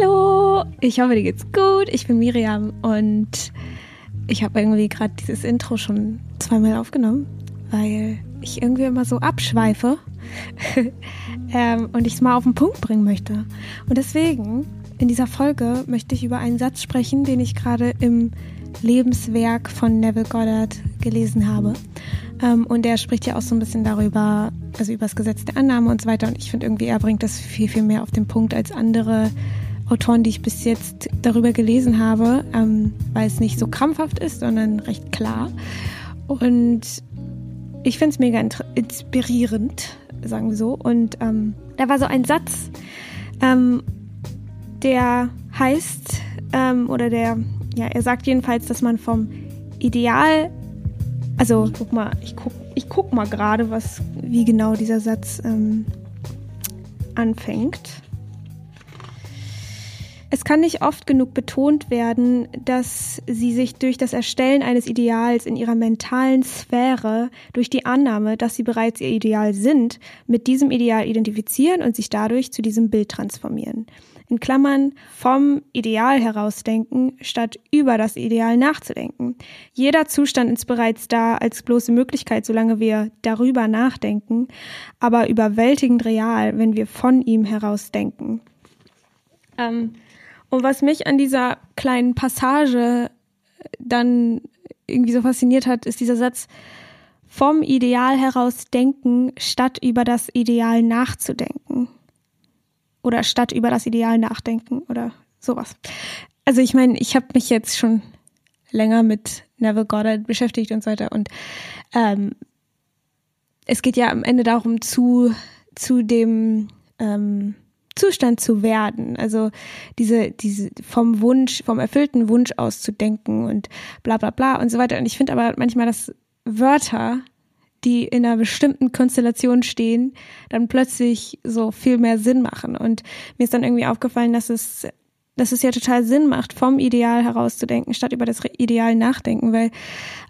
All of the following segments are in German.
Hallo, ich hoffe, dir geht's gut. Ich bin Miriam und ich habe irgendwie gerade dieses Intro schon zweimal aufgenommen, weil ich irgendwie immer so abschweife ähm, und ich es mal auf den Punkt bringen möchte. Und deswegen, in dieser Folge möchte ich über einen Satz sprechen, den ich gerade im Lebenswerk von Neville Goddard gelesen habe. Ähm, und er spricht ja auch so ein bisschen darüber, also über das Gesetz der Annahme und so weiter. Und ich finde irgendwie, er bringt das viel, viel mehr auf den Punkt als andere Autoren, die ich bis jetzt darüber gelesen habe, ähm, weil es nicht so krampfhaft ist, sondern recht klar. Und ich finde es mega inspirierend, sagen wir so. Und ähm, da war so ein Satz, ähm, der heißt, ähm, oder der, ja, er sagt jedenfalls, dass man vom Ideal, also guck mal, ich guck, ich guck mal gerade, was, wie genau dieser Satz ähm, anfängt. Es kann nicht oft genug betont werden, dass sie sich durch das Erstellen eines Ideals in ihrer mentalen Sphäre, durch die Annahme, dass sie bereits ihr Ideal sind, mit diesem Ideal identifizieren und sich dadurch zu diesem Bild transformieren. In Klammern vom Ideal herausdenken, statt über das Ideal nachzudenken. Jeder Zustand ist bereits da als bloße Möglichkeit, solange wir darüber nachdenken, aber überwältigend real, wenn wir von ihm herausdenken. Ähm, und was mich an dieser kleinen Passage dann irgendwie so fasziniert hat, ist dieser Satz, vom Ideal heraus denken, statt über das Ideal nachzudenken. Oder statt über das Ideal nachdenken oder sowas. Also ich meine, ich habe mich jetzt schon länger mit Neville Goddard beschäftigt und so weiter. Und ähm, es geht ja am Ende darum, zu, zu dem ähm, Zustand zu werden. Also diese, diese vom Wunsch, vom erfüllten Wunsch auszudenken und bla bla bla und so weiter. Und ich finde aber manchmal, dass Wörter, die in einer bestimmten Konstellation stehen, dann plötzlich so viel mehr Sinn machen. Und mir ist dann irgendwie aufgefallen, dass es dass es ja total Sinn macht, vom Ideal herauszudenken, statt über das Ideal nachdenken, weil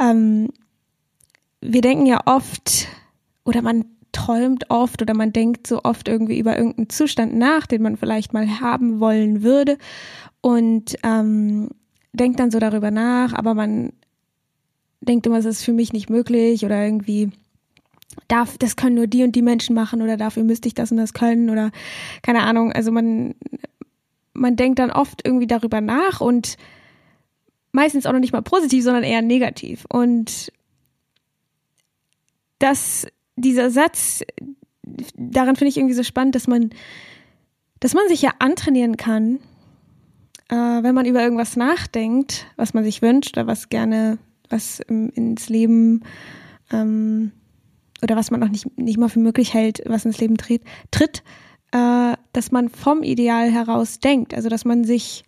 ähm, wir denken ja oft oder man träumt oft oder man denkt so oft irgendwie über irgendeinen Zustand nach, den man vielleicht mal haben wollen würde und ähm, denkt dann so darüber nach, aber man denkt immer, es ist für mich nicht möglich oder irgendwie darf, das können nur die und die Menschen machen oder dafür müsste ich das und das können oder keine Ahnung. Also man, man denkt dann oft irgendwie darüber nach und meistens auch noch nicht mal positiv, sondern eher negativ. Und das dieser Satz, daran finde ich irgendwie so spannend, dass man, dass man sich ja antrainieren kann, äh, wenn man über irgendwas nachdenkt, was man sich wünscht oder was gerne, was im, ins Leben ähm, oder was man noch nicht, nicht mal für möglich hält, was ins Leben tritt, tritt äh, dass man vom Ideal heraus denkt. Also dass man sich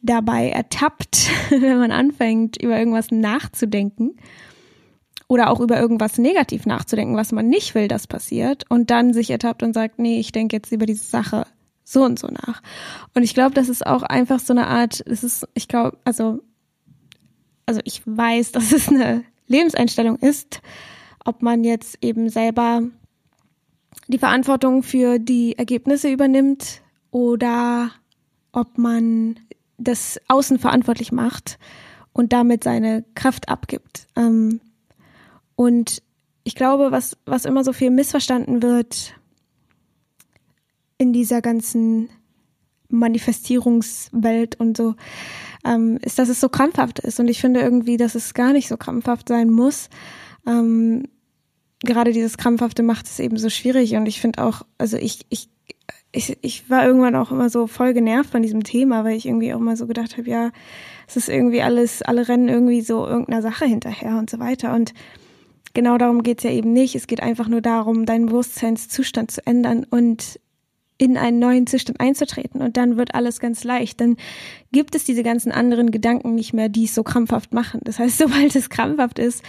dabei ertappt, wenn man anfängt, über irgendwas nachzudenken oder auch über irgendwas negativ nachzudenken, was man nicht will, dass passiert und dann sich ertappt und sagt, nee, ich denke jetzt über diese Sache so und so nach. Und ich glaube, das ist auch einfach so eine Art, es ist, ich glaube, also, also ich weiß, dass es eine Lebenseinstellung ist, ob man jetzt eben selber die Verantwortung für die Ergebnisse übernimmt oder ob man das Außen verantwortlich macht und damit seine Kraft abgibt. Ähm, und ich glaube, was, was immer so viel missverstanden wird in dieser ganzen Manifestierungswelt und so, ähm, ist, dass es so krampfhaft ist. Und ich finde irgendwie, dass es gar nicht so krampfhaft sein muss. Ähm, gerade dieses Krampfhafte macht es eben so schwierig. Und ich finde auch, also ich, ich, ich, ich war irgendwann auch immer so voll genervt von diesem Thema, weil ich irgendwie auch mal so gedacht habe, ja, es ist irgendwie alles, alle rennen irgendwie so irgendeiner Sache hinterher und so weiter. Und genau darum geht es ja eben nicht. Es geht einfach nur darum, deinen Bewusstseinszustand zu ändern und in einen neuen Zustand einzutreten und dann wird alles ganz leicht. Dann gibt es diese ganzen anderen Gedanken nicht mehr, die es so krampfhaft machen. Das heißt, sobald es krampfhaft ist,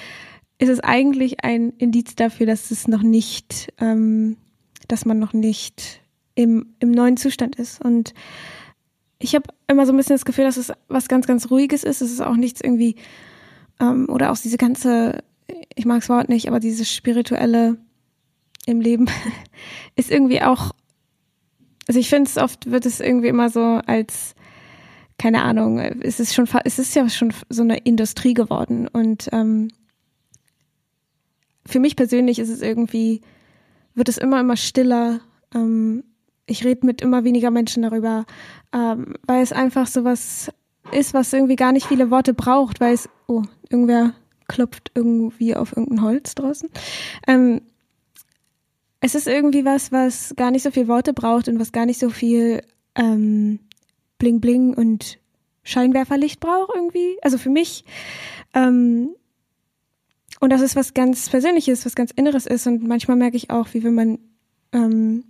ist es eigentlich ein Indiz dafür, dass es noch nicht, ähm, dass man noch nicht im, im neuen Zustand ist. Und ich habe immer so ein bisschen das Gefühl, dass es was ganz, ganz Ruhiges ist. Es ist auch nichts irgendwie, ähm, oder auch diese ganze ich mag das Wort nicht, aber dieses spirituelle im Leben ist irgendwie auch also ich finde es oft wird es irgendwie immer so als keine Ahnung, es ist schon, es ist ja schon so eine Industrie geworden und ähm, für mich persönlich ist es irgendwie, wird es immer, immer stiller. Ähm, ich rede mit immer weniger Menschen darüber, ähm, weil es einfach so was ist, was irgendwie gar nicht viele Worte braucht, weil es, oh, irgendwer klopft irgendwie auf irgendein Holz draußen. Ähm, es ist irgendwie was, was gar nicht so viel Worte braucht und was gar nicht so viel ähm, Bling Bling und Scheinwerferlicht braucht irgendwie. Also für mich. Ähm, und das ist was ganz Persönliches, was ganz Inneres ist. Und manchmal merke ich auch, wie wenn man, ähm,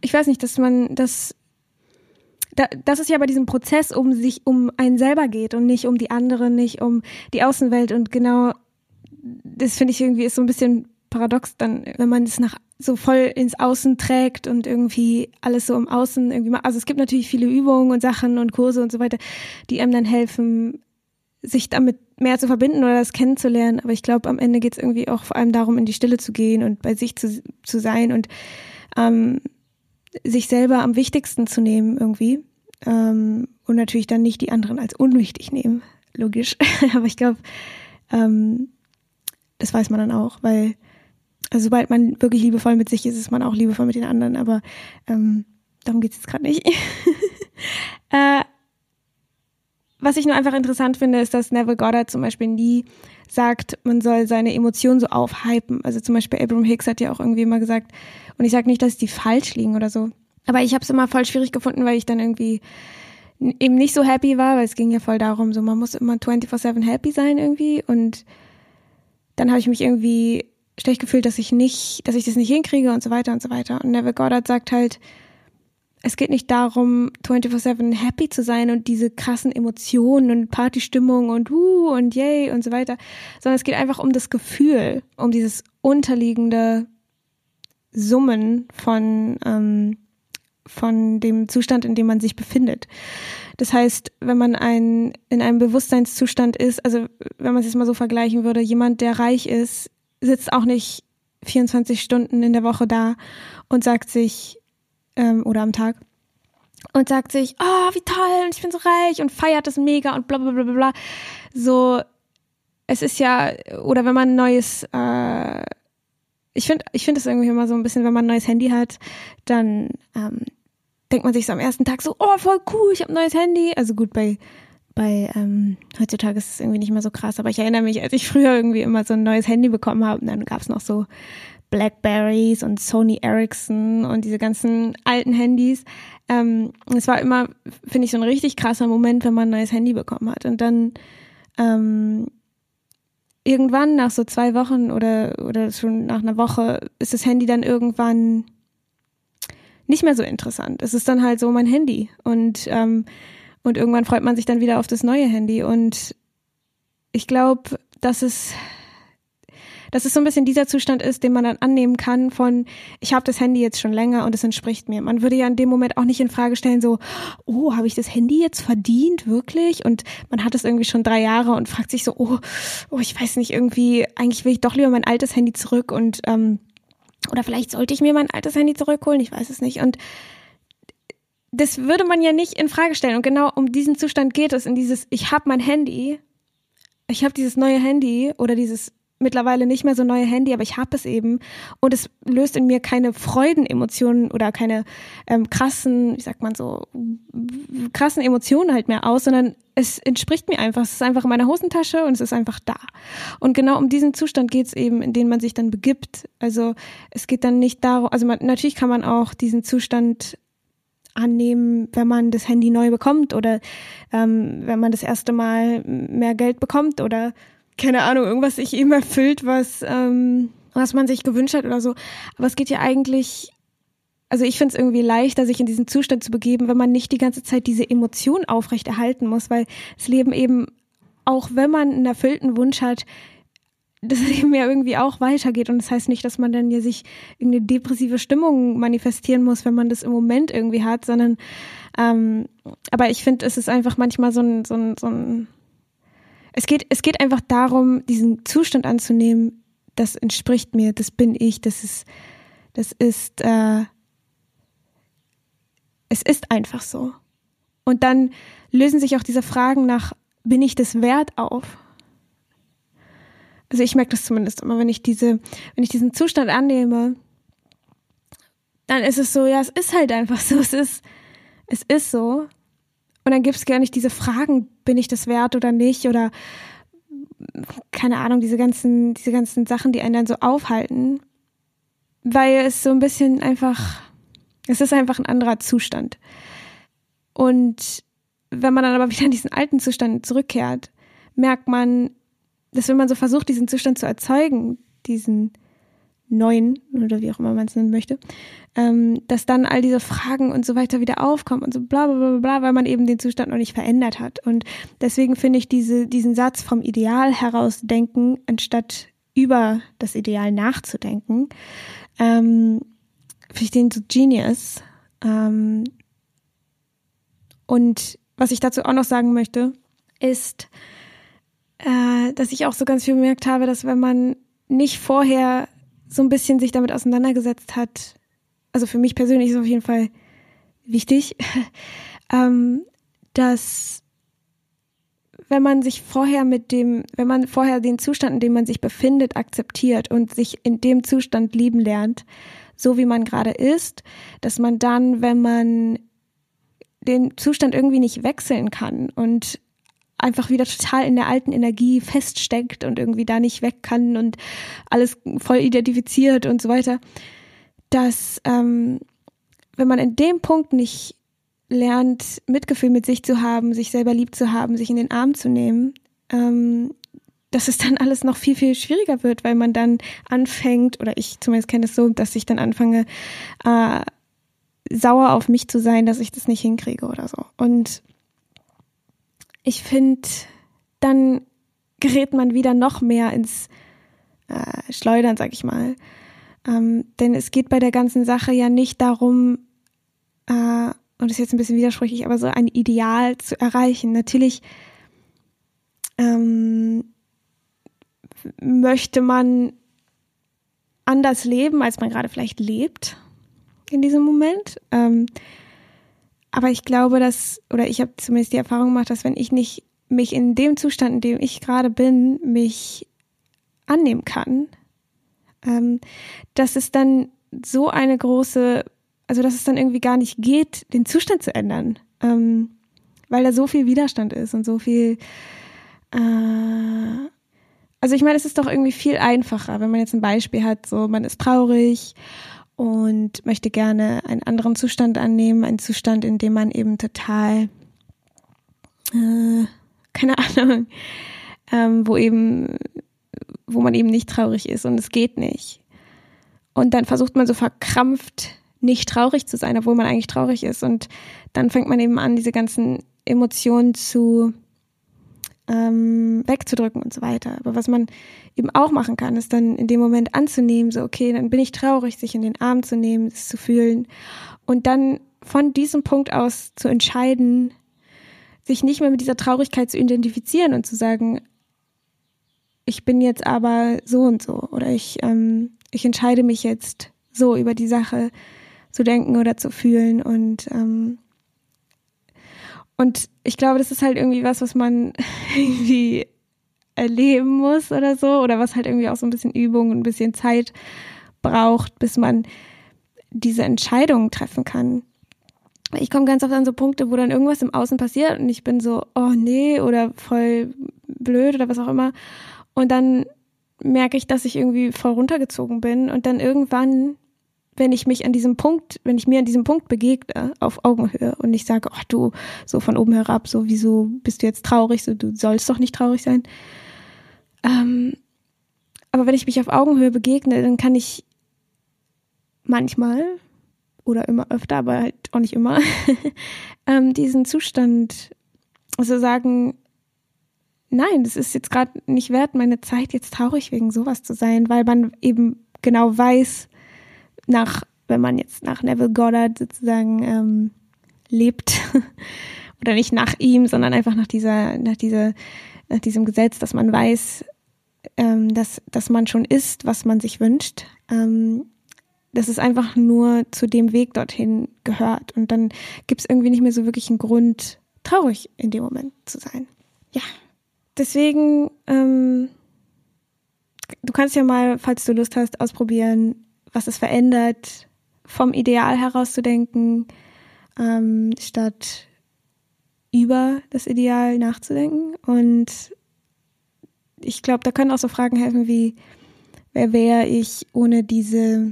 ich weiß nicht, dass man das da, dass es ja bei diesem Prozess um sich, um einen selber geht und nicht um die anderen, nicht um die Außenwelt. Und genau das finde ich irgendwie ist so ein bisschen paradox dann, wenn man es nach so voll ins Außen trägt und irgendwie alles so im Außen irgendwie macht. Also es gibt natürlich viele Übungen und Sachen und Kurse und so weiter, die einem dann helfen, sich damit mehr zu verbinden oder das kennenzulernen. Aber ich glaube, am Ende geht es irgendwie auch vor allem darum, in die Stille zu gehen und bei sich zu, zu sein und ähm, sich selber am wichtigsten zu nehmen irgendwie. Ähm, und natürlich dann nicht die anderen als unwichtig nehmen, logisch. Aber ich glaube, ähm, das weiß man dann auch, weil also sobald man wirklich liebevoll mit sich ist, ist man auch liebevoll mit den anderen, aber ähm, darum geht es jetzt gerade nicht. äh, was ich nur einfach interessant finde, ist, dass Neville Goddard zum Beispiel nie sagt, man soll seine Emotionen so aufhypen. Also zum Beispiel Abraham Hicks hat ja auch irgendwie immer gesagt, und ich sage nicht, dass die falsch liegen oder so, aber ich habe es immer voll schwierig gefunden, weil ich dann irgendwie eben nicht so happy war, weil es ging ja voll darum, so man muss immer 24/7 happy sein irgendwie und dann habe ich mich irgendwie schlecht gefühlt, dass ich nicht, dass ich das nicht hinkriege und so weiter und so weiter. Und Neville Goddard sagt halt, es geht nicht darum, 24-7 happy zu sein und diese krassen Emotionen und Partystimmung und uh und yay und so weiter, sondern es geht einfach um das Gefühl, um dieses unterliegende Summen von, ähm, von dem Zustand, in dem man sich befindet. Das heißt, wenn man ein, in einem Bewusstseinszustand ist, also wenn man es jetzt mal so vergleichen würde, jemand, der reich ist, sitzt auch nicht 24 Stunden in der Woche da und sagt sich, ähm, oder am Tag, und sagt sich, oh, wie toll, und ich bin so reich und feiert das mega und bla bla bla bla. So, es ist ja, oder wenn man ein neues, äh, ich finde, ich finde es irgendwie immer so ein bisschen, wenn man ein neues Handy hat, dann ähm, denkt man sich so am ersten Tag so, oh, voll cool, ich habe ein neues Handy. Also gut, bei bei ähm, heutzutage ist es irgendwie nicht mehr so krass, aber ich erinnere mich, als ich früher irgendwie immer so ein neues Handy bekommen habe, und dann gab es noch so Blackberries und Sony Ericsson und diese ganzen alten Handys. Ähm, es war immer, finde ich, so ein richtig krasser Moment, wenn man ein neues Handy bekommen hat. Und dann ähm, irgendwann nach so zwei Wochen oder, oder schon nach einer Woche ist das Handy dann irgendwann nicht mehr so interessant. Es ist dann halt so mein Handy. Und ähm, und irgendwann freut man sich dann wieder auf das neue Handy. Und ich glaube, dass es, dass es so ein bisschen dieser Zustand ist, den man dann annehmen kann von, ich habe das Handy jetzt schon länger und es entspricht mir. Man würde ja in dem Moment auch nicht in Frage stellen, so, oh, habe ich das Handy jetzt verdient, wirklich? Und man hat es irgendwie schon drei Jahre und fragt sich so, oh, oh, ich weiß nicht, irgendwie, eigentlich will ich doch lieber mein altes Handy zurück und ähm, oder vielleicht sollte ich mir mein altes Handy zurückholen, ich weiß es nicht. Und das würde man ja nicht in Frage stellen. Und genau um diesen Zustand geht es, in dieses, ich habe mein Handy, ich habe dieses neue Handy oder dieses mittlerweile nicht mehr so neue Handy, aber ich habe es eben und es löst in mir keine Freudenemotionen oder keine ähm, krassen, wie sagt man so, krassen Emotionen halt mehr aus, sondern es entspricht mir einfach. Es ist einfach in meiner Hosentasche und es ist einfach da. Und genau um diesen Zustand geht es eben, in den man sich dann begibt. Also es geht dann nicht darum, also man, natürlich kann man auch diesen Zustand annehmen, wenn man das Handy neu bekommt oder ähm, wenn man das erste Mal mehr Geld bekommt oder keine Ahnung, irgendwas sich eben erfüllt, was, ähm, was man sich gewünscht hat oder so. Aber es geht ja eigentlich, also ich finde es irgendwie leichter, sich in diesen Zustand zu begeben, wenn man nicht die ganze Zeit diese Emotion aufrechterhalten muss, weil das Leben eben, auch wenn man einen erfüllten Wunsch hat, das Leben ja irgendwie auch weitergeht. Und das heißt nicht, dass man dann ja sich irgendeine depressive Stimmung manifestieren muss, wenn man das im Moment irgendwie hat, sondern ähm, aber ich finde, es ist einfach manchmal so ein, so ein, so ein es geht, es geht einfach darum, diesen Zustand anzunehmen, das entspricht mir, das bin ich, das ist, das ist, äh, Es ist einfach so. Und dann lösen sich auch diese Fragen nach, bin ich das wert auf? Also ich merke das zumindest immer, wenn ich diese, wenn ich diesen Zustand annehme, dann ist es so, ja, es ist halt einfach so, es ist, es ist so. Und dann gibt es gar nicht diese Fragen, bin ich das wert oder nicht oder keine Ahnung, diese ganzen, diese ganzen Sachen, die einen dann so aufhalten, weil es so ein bisschen einfach, es ist einfach ein anderer Zustand. Und wenn man dann aber wieder in diesen alten Zustand zurückkehrt, merkt man, dass wenn man so versucht, diesen Zustand zu erzeugen, diesen neuen oder wie auch immer man es nennen möchte, ähm, dass dann all diese Fragen und so weiter wieder aufkommen und so bla bla bla bla, weil man eben den Zustand noch nicht verändert hat. Und deswegen finde ich diese, diesen Satz vom Ideal heraus denken, anstatt über das Ideal nachzudenken, ähm, finde ich den so genius. Ähm, und was ich dazu auch noch sagen möchte, ist, äh, dass ich auch so ganz viel bemerkt habe, dass wenn man nicht vorher so ein bisschen sich damit auseinandergesetzt hat, also für mich persönlich ist es auf jeden Fall wichtig, ähm, dass wenn man sich vorher mit dem, wenn man vorher den Zustand, in dem man sich befindet, akzeptiert und sich in dem Zustand lieben lernt, so wie man gerade ist, dass man dann, wenn man den Zustand irgendwie nicht wechseln kann und einfach wieder total in der alten Energie feststeckt und irgendwie da nicht weg kann und alles voll identifiziert und so weiter, dass ähm, wenn man in dem Punkt nicht lernt, Mitgefühl mit sich zu haben, sich selber lieb zu haben, sich in den Arm zu nehmen, ähm, dass es dann alles noch viel, viel schwieriger wird, weil man dann anfängt, oder ich zumindest kenne es so, dass ich dann anfange, äh, sauer auf mich zu sein, dass ich das nicht hinkriege oder so. Und ich finde, dann gerät man wieder noch mehr ins äh, Schleudern, sag ich mal. Ähm, denn es geht bei der ganzen Sache ja nicht darum, äh, und das ist jetzt ein bisschen widersprüchlich, aber so ein Ideal zu erreichen. Natürlich ähm, möchte man anders leben, als man gerade vielleicht lebt in diesem Moment. Ähm, aber ich glaube, dass, oder ich habe zumindest die Erfahrung gemacht, dass wenn ich nicht mich in dem Zustand, in dem ich gerade bin, mich annehmen kann, ähm, dass es dann so eine große, also dass es dann irgendwie gar nicht geht, den Zustand zu ändern, ähm, weil da so viel Widerstand ist und so viel. Äh, also ich meine, es ist doch irgendwie viel einfacher, wenn man jetzt ein Beispiel hat, so man ist traurig und möchte gerne einen anderen Zustand annehmen, einen Zustand, in dem man eben total, äh, keine Ahnung, ähm, wo eben, wo man eben nicht traurig ist und es geht nicht. Und dann versucht man so verkrampft nicht traurig zu sein, obwohl man eigentlich traurig ist. Und dann fängt man eben an, diese ganzen Emotionen zu ähm, wegzudrücken und so weiter. Aber was man eben auch machen kann, ist dann in dem Moment anzunehmen, so okay, dann bin ich traurig, sich in den Arm zu nehmen, es zu fühlen und dann von diesem Punkt aus zu entscheiden, sich nicht mehr mit dieser Traurigkeit zu identifizieren und zu sagen, ich bin jetzt aber so und so oder ich, ähm, ich entscheide mich jetzt so über die Sache zu denken oder zu fühlen und ähm, und ich glaube, das ist halt irgendwie was, was man irgendwie erleben muss oder so, oder was halt irgendwie auch so ein bisschen Übung und ein bisschen Zeit braucht, bis man diese Entscheidungen treffen kann. Ich komme ganz oft an so Punkte, wo dann irgendwas im Außen passiert und ich bin so, oh nee, oder voll blöd oder was auch immer. Und dann merke ich, dass ich irgendwie voll runtergezogen bin und dann irgendwann wenn ich mich an diesem Punkt, wenn ich mir an diesem Punkt begegne, auf Augenhöhe und ich sage, ach du, so von oben herab, so wieso bist du jetzt traurig, so du sollst doch nicht traurig sein. Ähm, aber wenn ich mich auf Augenhöhe begegne, dann kann ich manchmal oder immer öfter, aber halt auch nicht immer, ähm, diesen Zustand, also sagen, nein, das ist jetzt gerade nicht wert, meine Zeit jetzt traurig wegen sowas zu sein, weil man eben genau weiß, nach, wenn man jetzt nach Neville Goddard sozusagen ähm, lebt, oder nicht nach ihm, sondern einfach nach dieser, nach dieser, nach diesem Gesetz, dass man weiß, ähm, dass, dass man schon ist, was man sich wünscht, ähm, dass es einfach nur zu dem Weg dorthin gehört. Und dann gibt es irgendwie nicht mehr so wirklich einen Grund, traurig in dem Moment zu sein. Ja, deswegen, ähm, du kannst ja mal, falls du Lust hast, ausprobieren, was es verändert, vom Ideal herauszudenken, ähm, statt über das Ideal nachzudenken. Und ich glaube, da können auch so Fragen helfen wie, wer wäre ich ohne diese,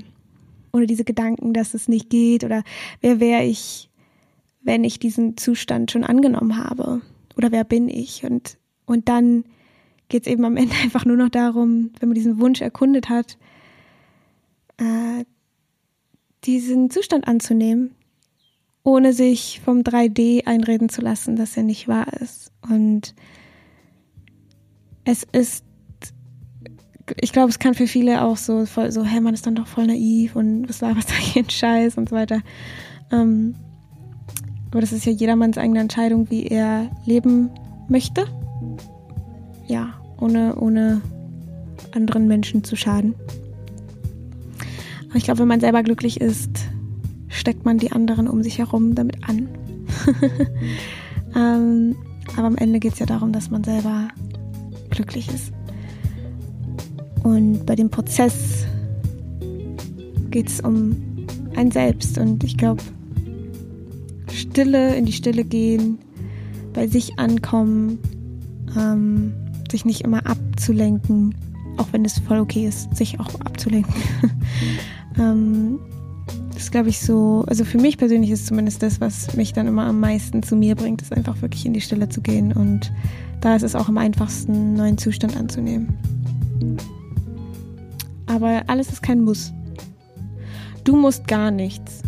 ohne diese Gedanken, dass es nicht geht? Oder wer wäre ich, wenn ich diesen Zustand schon angenommen habe? Oder wer bin ich? Und, und dann geht es eben am Ende einfach nur noch darum, wenn man diesen Wunsch erkundet hat, äh, diesen Zustand anzunehmen, ohne sich vom 3D einreden zu lassen, dass er nicht wahr ist. Und es ist, ich glaube, es kann für viele auch so voll so, hey, man ist dann doch voll naiv und was laberst du hier Scheiß und so weiter. Ähm, aber das ist ja jedermanns eigene Entscheidung, wie er leben möchte. Ja, ohne, ohne anderen Menschen zu schaden. Aber ich glaube, wenn man selber glücklich ist, steckt man die anderen um sich herum damit an. ähm, aber am Ende geht es ja darum, dass man selber glücklich ist. Und bei dem Prozess geht es um ein Selbst. Und ich glaube, Stille, in die Stille gehen, bei sich ankommen, ähm, sich nicht immer abzulenken, auch wenn es voll okay ist, sich auch abzulenken. ähm, das glaube ich so, also für mich persönlich ist zumindest das, was mich dann immer am meisten zu mir bringt, ist einfach wirklich in die Stille zu gehen und da ist es auch am einfachsten, einen neuen Zustand anzunehmen. Aber alles ist kein Muss. Du musst gar nichts.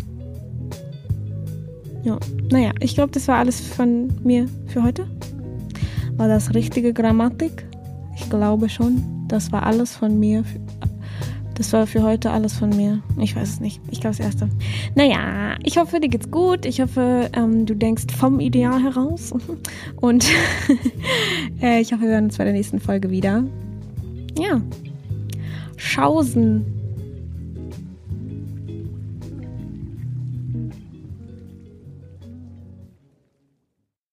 Ja, naja, ich glaube, das war alles von mir für heute. War das richtige Grammatik? Ich glaube schon. Das war alles von mir. Das war für heute alles von mir. Ich weiß es nicht. Ich glaube das erste. Naja, ich hoffe, dir geht's gut. Ich hoffe, ähm, du denkst vom Ideal heraus. Und äh, ich hoffe, wir hören uns bei der nächsten Folge wieder. Ja. Schausen.